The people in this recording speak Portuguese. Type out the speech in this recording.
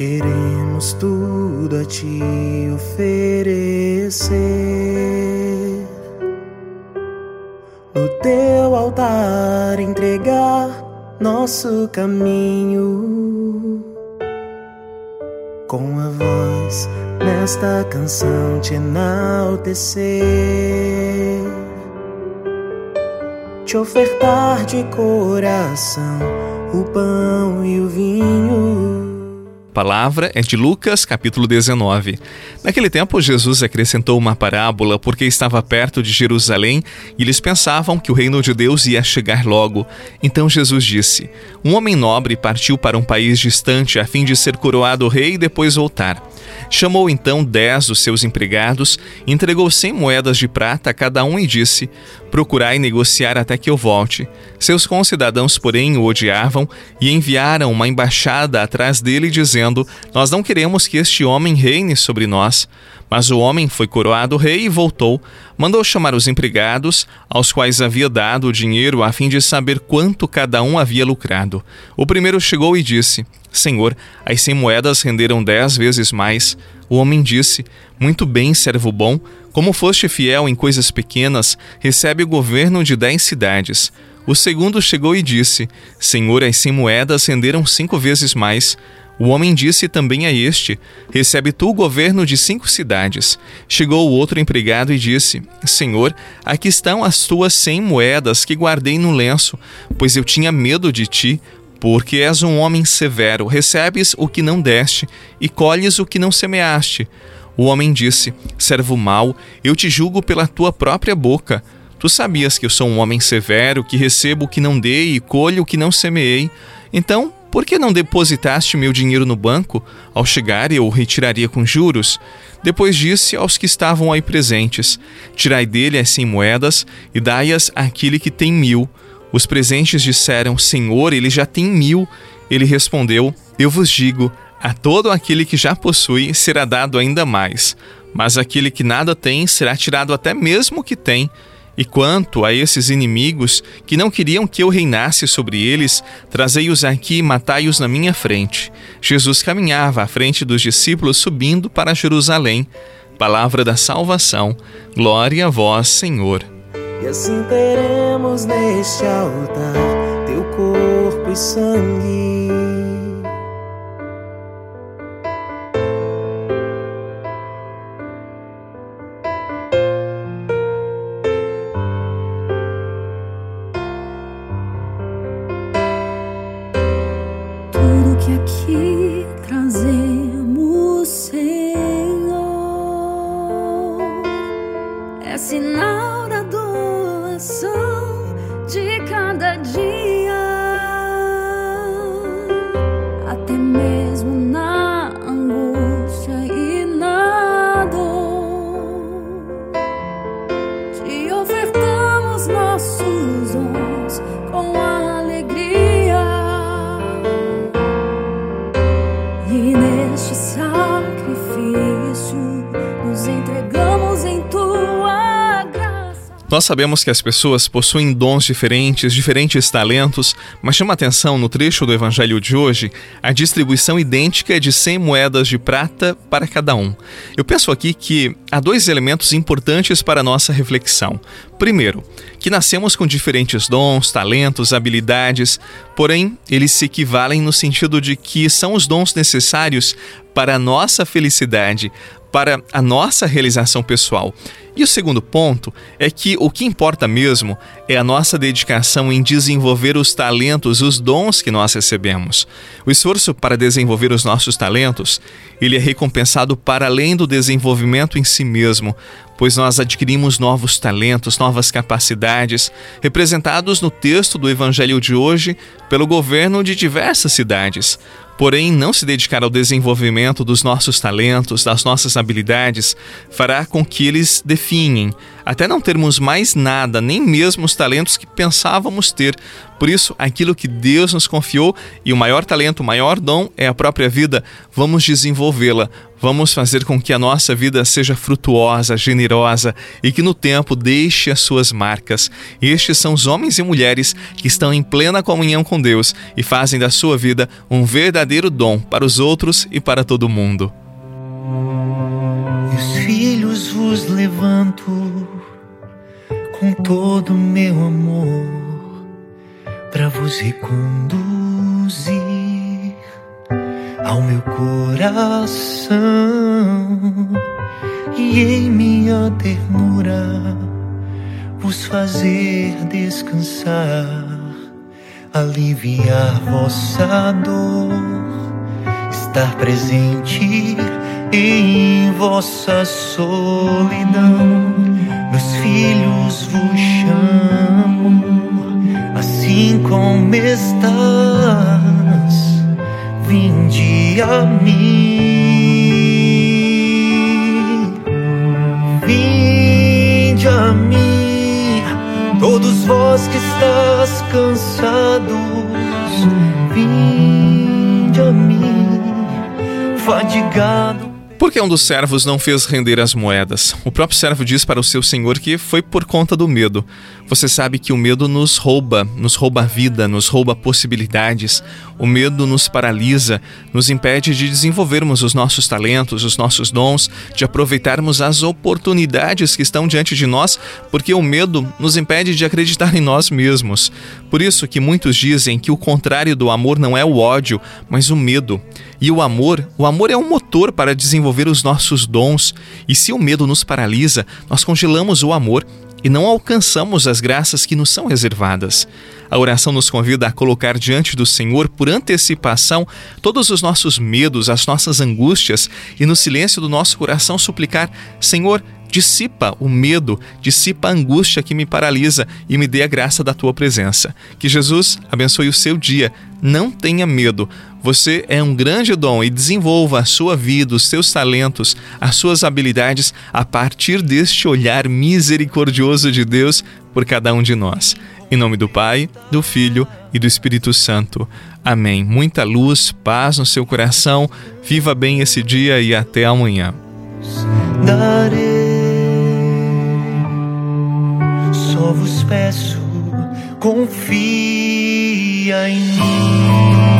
Queremos tudo a te oferecer. No teu altar entregar nosso caminho. Com a voz nesta canção te enaltecer. Te ofertar de coração o pão e o vinho palavra é de Lucas, capítulo 19. Naquele tempo, Jesus acrescentou uma parábola porque estava perto de Jerusalém e eles pensavam que o reino de Deus ia chegar logo. Então Jesus disse: Um homem nobre partiu para um país distante a fim de ser coroado rei e depois voltar. Chamou então dez dos seus empregados, entregou cem moedas de prata a cada um e disse: Procurai negociar até que eu volte. Seus concidadãos, porém, o odiavam e enviaram uma embaixada atrás dele, dizendo: Nós não queremos que este homem reine sobre nós. Mas o homem foi coroado rei e voltou. Mandou chamar os empregados, aos quais havia dado o dinheiro a fim de saber quanto cada um havia lucrado. O primeiro chegou e disse: Senhor, as cem moedas renderam dez vezes mais. O homem disse: Muito bem, servo bom. Como foste fiel em coisas pequenas, recebe o governo de dez cidades. O segundo chegou e disse: Senhor, as cem moedas renderam cinco vezes mais. O homem disse também a este: Recebe tu o governo de cinco cidades. Chegou o outro empregado e disse: Senhor, aqui estão as tuas cem moedas que guardei no lenço, pois eu tinha medo de ti, porque és um homem severo, recebes o que não deste e colhes o que não semeaste. O homem disse: Servo mau, eu te julgo pela tua própria boca. Tu sabias que eu sou um homem severo, que recebo o que não dei e colho o que não semeei. Então, por que não depositaste meu dinheiro no banco? Ao chegar, eu o retiraria com juros. Depois disse aos que estavam aí presentes: Tirai dele as cem moedas e dai-as àquele que tem mil. Os presentes disseram: Senhor, ele já tem mil. Ele respondeu: Eu vos digo: a todo aquele que já possui será dado ainda mais, mas aquele que nada tem será tirado até mesmo o que tem. E quanto a esses inimigos que não queriam que eu reinasse sobre eles, trazei-os aqui e matai-os na minha frente. Jesus caminhava à frente dos discípulos subindo para Jerusalém. Palavra da salvação. Glória a vós, Senhor. E assim teremos neste altar teu corpo e sangue. Que aqui trazemos, Senhor, é sinal nos entregamos em tua graça. Nós sabemos que as pessoas possuem dons diferentes, diferentes talentos, mas chama atenção no trecho do evangelho de hoje a distribuição idêntica de 100 moedas de prata para cada um. Eu penso aqui que há dois elementos importantes para a nossa reflexão. Primeiro, que nascemos com diferentes dons, talentos, habilidades, porém eles se equivalem no sentido de que são os dons necessários para a nossa felicidade, para a nossa realização pessoal. E o segundo ponto é que o que importa mesmo é a nossa dedicação em desenvolver os talentos, os dons que nós recebemos. O esforço para desenvolver os nossos talentos, ele é recompensado para além do desenvolvimento em si mesmo, pois nós adquirimos novos talentos, novas capacidades, representados no texto do evangelho de hoje pelo governo de diversas cidades. Porém, não se dedicar ao desenvolvimento dos nossos talentos, das nossas habilidades, fará com que eles definhem até não termos mais nada, nem mesmo os talentos que pensávamos ter. Por isso, aquilo que Deus nos confiou e o maior talento, o maior dom é a própria vida, vamos desenvolvê-la. Vamos fazer com que a nossa vida seja frutuosa, generosa e que no tempo deixe as suas marcas. Estes são os homens e mulheres que estão em plena comunhão com Deus e fazem da sua vida um verdadeiro dom para os outros e para todo mundo. Meus filhos vos levanto com todo o meu amor para vos reconduzir ao meu coração. E em minha ternura vos fazer descansar, aliviar vossa dor, estar presente em vossa solidão. Meus filhos vos chamo, assim como estás, vinde a mim, vinde a mim, todos vós que estás cansados, vinde a mim, fadigado. Por que um dos servos não fez render as moedas? O próprio servo diz para o seu senhor que foi por conta do medo. Você sabe que o medo nos rouba, nos rouba a vida, nos rouba possibilidades. O medo nos paralisa, nos impede de desenvolvermos os nossos talentos, os nossos dons, de aproveitarmos as oportunidades que estão diante de nós, porque o medo nos impede de acreditar em nós mesmos. Por isso que muitos dizem que o contrário do amor não é o ódio, mas o medo. E o amor, o amor é um motor para desenvolver os nossos dons. E se o medo nos paralisa, nós congelamos o amor e não alcançamos as graças que nos são reservadas. A oração nos convida a colocar diante do Senhor, por antecipação, todos os nossos medos, as nossas angústias e no silêncio do nosso coração suplicar: Senhor, dissipa o medo, dissipa a angústia que me paralisa e me dê a graça da tua presença. Que Jesus abençoe o seu dia. Não tenha medo. Você é um grande dom e desenvolva a sua vida, os seus talentos, as suas habilidades a partir deste olhar misericordioso de Deus por cada um de nós. Em nome do Pai, do Filho e do Espírito Santo. Amém. Muita luz, paz no seu coração. Viva bem esse dia e até amanhã. Darei, só vos peço, confia em mim.